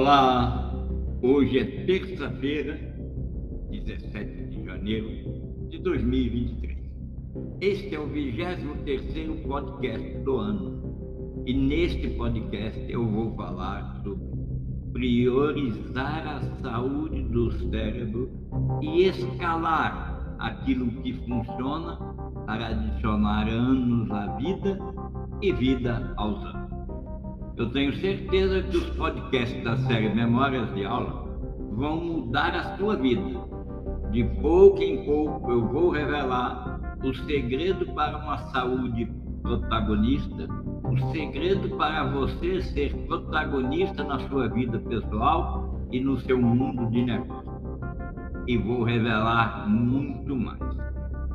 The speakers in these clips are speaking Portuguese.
Olá, hoje é terça-feira, 17 de janeiro de 2023. Este é o 23 podcast do ano e neste podcast eu vou falar sobre priorizar a saúde do cérebro e escalar aquilo que funciona para adicionar anos à vida e vida aos anos. Eu tenho certeza que os podcasts da série Memórias de Aula vão mudar a sua vida. De pouco em pouco eu vou revelar o segredo para uma saúde protagonista, o segredo para você ser protagonista na sua vida pessoal e no seu mundo de negócio. E vou revelar muito mais.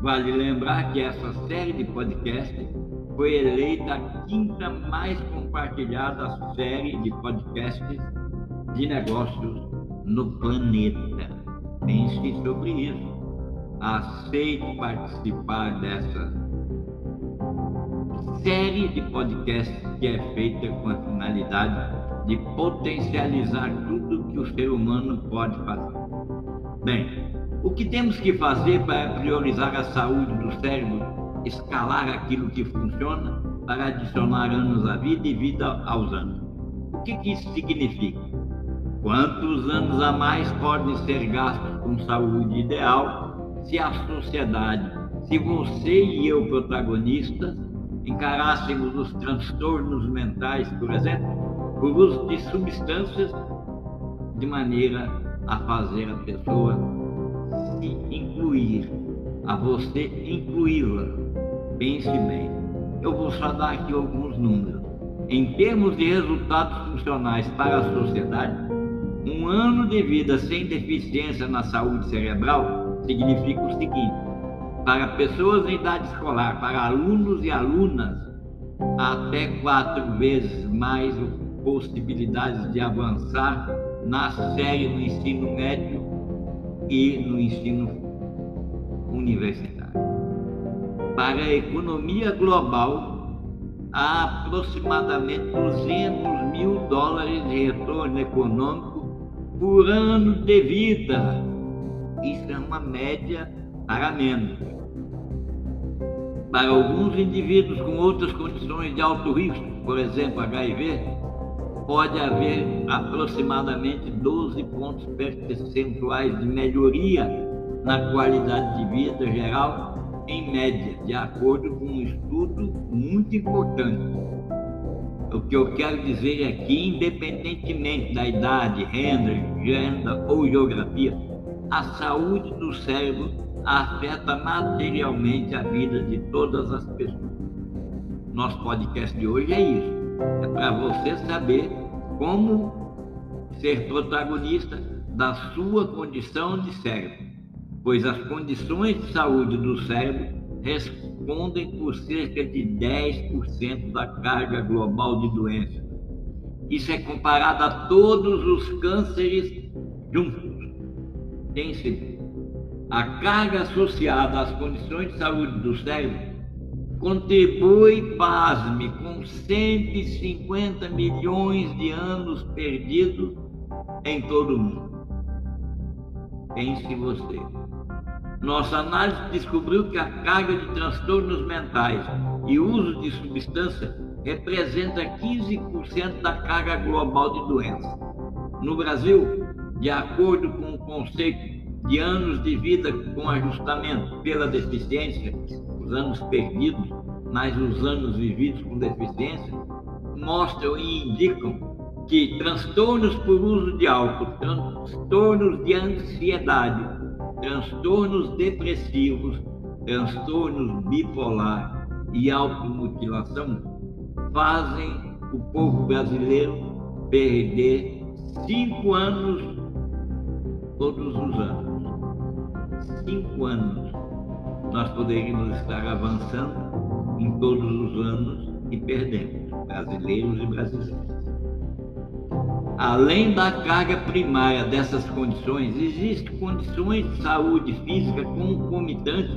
Vale lembrar que essa série de podcasts foi eleita a quinta mais compartilhada série de podcasts de negócios no planeta. Pense sobre isso. Aceite participar dessa série de podcasts que é feita com a finalidade de potencializar tudo que o ser humano pode fazer. Bem, o que temos que fazer para priorizar a saúde do cérebro escalar aquilo que funciona para adicionar anos à vida e vida aos anos. O que, que isso significa? Quantos anos a mais podem ser gastos com saúde ideal se a sociedade, se você e eu, protagonistas, encarássemos os transtornos mentais, por exemplo, por uso de substâncias de maneira a fazer a pessoa se incluir, a você incluí-la Pense bem. Eu vou só dar aqui alguns números. Em termos de resultados funcionais para a sociedade, um ano de vida sem deficiência na saúde cerebral significa o seguinte: para pessoas em idade escolar, para alunos e alunas, até quatro vezes mais possibilidades de avançar na série do ensino médio e no ensino universitário para a economia global há aproximadamente 200 mil dólares de retorno econômico por ano de vida. Isso é uma média para menos. Para alguns indivíduos com outras condições de alto risco, por exemplo, HIV, pode haver aproximadamente 12 pontos percentuais de melhoria na qualidade de vida geral em média, de acordo com um estudo muito importante. O que eu quero dizer é que, independentemente da idade, renda, gênero ou geografia, a saúde do cérebro afeta materialmente a vida de todas as pessoas. Nosso podcast de hoje é isso. É para você saber como ser protagonista da sua condição de cérebro pois as condições de saúde do cérebro respondem por cerca de 10% da carga global de doenças. Isso é comparado a todos os cânceres juntos. Tem-se a carga associada às condições de saúde do cérebro contribui, pasme, com 150 milhões de anos perdidos em todo o mundo. Pense você. Nossa análise descobriu que a carga de transtornos mentais e uso de substância representa 15% da carga global de doenças. No Brasil, de acordo com o conceito de anos de vida com ajustamento pela deficiência, os anos perdidos, mais os anos vividos com deficiência, mostram e indicam que transtornos por uso de álcool, transtornos de ansiedade, transtornos depressivos, transtornos bipolar e automutilação fazem o povo brasileiro perder cinco anos todos os anos. Cinco anos. Nós poderíamos estar avançando em todos os anos e perdemos, brasileiros e brasileiras. Além da carga primária dessas condições, existem condições de saúde física concomitantes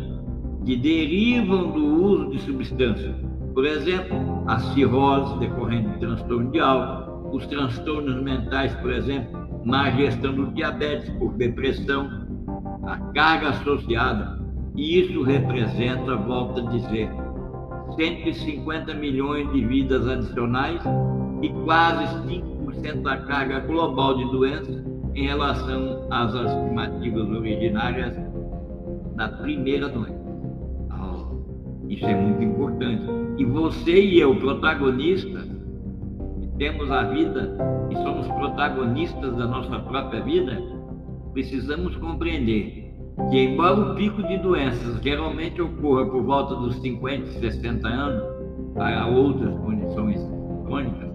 que derivam do uso de substâncias. Por exemplo, a cirrose decorrente de transtorno de álcool, os transtornos mentais, por exemplo, má gestão do diabetes por depressão, a carga associada, e isso representa, volto a dizer, 150 milhões de vidas adicionais e quase 5% da carga global de doenças em relação às estimativas originárias da primeira doença. Isso é muito importante. E você e eu, protagonistas, que temos a vida e somos protagonistas da nossa própria vida, precisamos compreender que, embora o pico de doenças geralmente ocorra por volta dos 50 e 60 anos, para outras condições crônicas,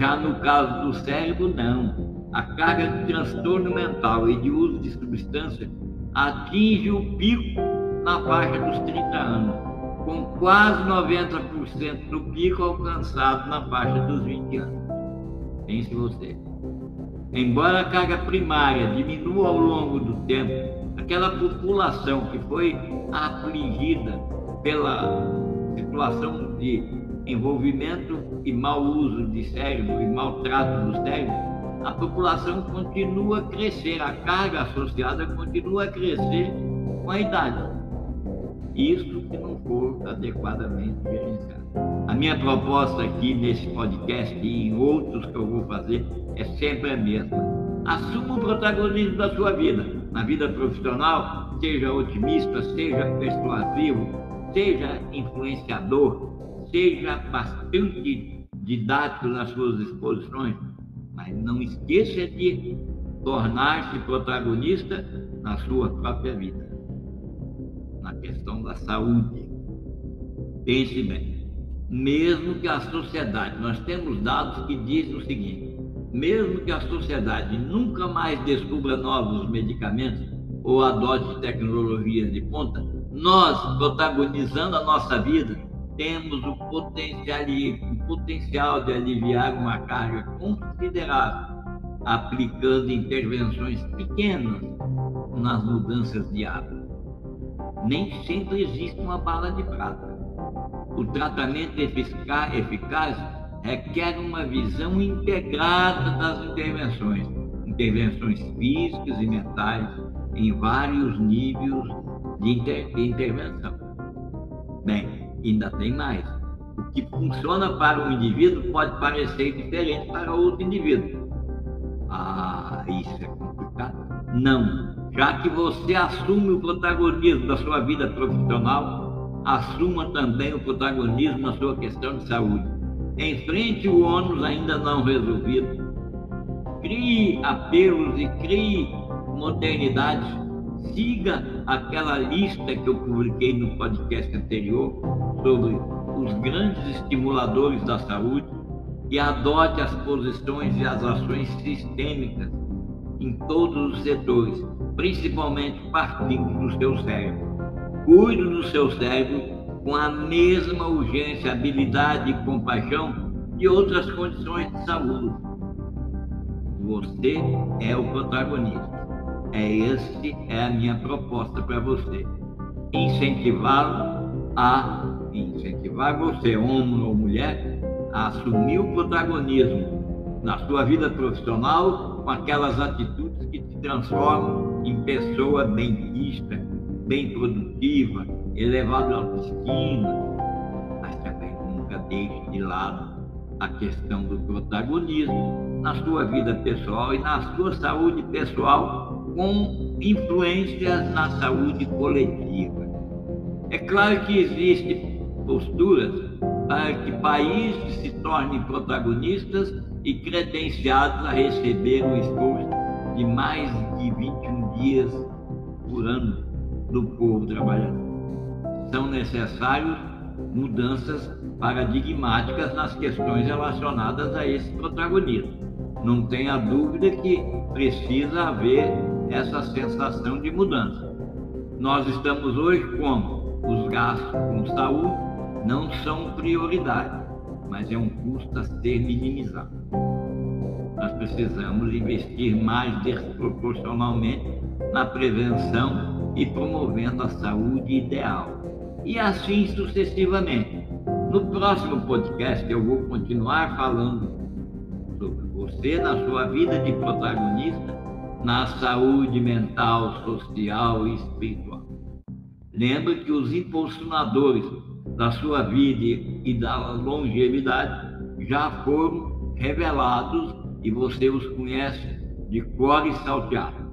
já no caso do cérebro, não. A carga de transtorno mental e de uso de substância atinge o pico na faixa dos 30 anos, com quase 90% do pico alcançado na faixa dos 20 anos. Pense você. Embora a carga primária diminua ao longo do tempo, aquela população que foi afligida pela situação de envolvimento e mau uso de cérebro e maltrato do cérebro, a população continua a crescer, a carga associada continua a crescer com a idade. Isso se não for adequadamente gerenciado. A minha proposta aqui nesse podcast e em outros que eu vou fazer é sempre a mesma. Assuma o protagonismo da sua vida. Na vida profissional, seja otimista, seja persuasivo, seja influenciador, seja bastante didático nas suas exposições, mas não esqueça de tornar-se protagonista na sua própria vida, na questão da saúde. Pense bem, mesmo que a sociedade, nós temos dados que dizem o seguinte: mesmo que a sociedade nunca mais descubra novos medicamentos ou adote tecnologias de ponta, nós, protagonizando a nossa vida, temos o potencial, o potencial de aliviar uma carga considerável, aplicando intervenções pequenas nas mudanças de hábito. Nem sempre existe uma bala de prata. O tratamento eficaz, eficaz requer uma visão integrada das intervenções, intervenções físicas e mentais em vários níveis de, inter, de intervenção. Bem, ainda tem mais. O que funciona para um indivíduo pode parecer diferente para outro indivíduo. Ah, isso é complicado. Não. Já que você assume o protagonismo da sua vida profissional, assuma também o protagonismo na sua questão de saúde. Enfrente o ônus ainda não resolvido. Crie apelos e crie modernidades siga aquela lista que eu publiquei no podcast anterior sobre os grandes estimuladores da saúde e adote as posições e as ações sistêmicas em todos os setores, principalmente partindo do seu cérebro. Cuide do seu cérebro com a mesma urgência, habilidade e compaixão de outras condições de saúde. Você é o protagonista. É este é a minha proposta para você. Incentivá-lo a incentivar você, homem ou mulher, a assumir o protagonismo na sua vida profissional com aquelas atitudes que te transformam em pessoa bem-vista, bem produtiva, elevado à autoestima, mas também nunca deixe de lado a questão do protagonismo na sua vida pessoal e na sua saúde pessoal com influências na saúde coletiva. É claro que existem posturas para que países se tornem protagonistas e credenciados a receber um esforço de mais de 21 dias por ano do povo trabalhador. São necessárias mudanças paradigmáticas nas questões relacionadas a esse protagonismo. Não tenha dúvida que precisa haver essa sensação de mudança. Nós estamos hoje como? Os gastos com saúde não são prioridade, mas é um custo a ser minimizado. Nós precisamos investir mais desproporcionalmente na prevenção e promovendo a saúde ideal. E assim sucessivamente. No próximo podcast eu vou continuar falando pessoa. Você, na sua vida de protagonista, na saúde mental, social e espiritual. Lembre que os impulsionadores da sua vida e da longevidade já foram revelados e você os conhece de cor e salteado.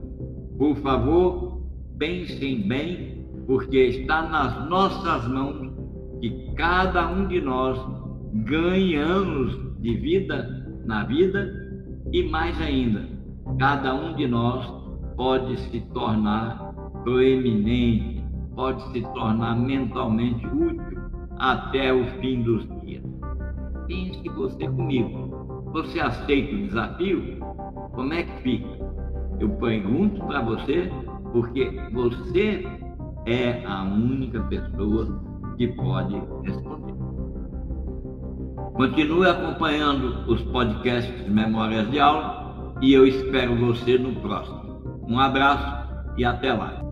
Por favor, pensem bem, porque está nas nossas mãos que cada um de nós ganhe anos de vida na vida e mais ainda, cada um de nós pode se tornar proeminente, pode se tornar mentalmente útil até o fim dos dias. Pense você comigo. Você aceita o desafio? Como é que fica? Eu pergunto para você porque você é a única pessoa que pode responder. Continue acompanhando os podcasts Memórias de Aula e eu espero você no próximo. Um abraço e até lá.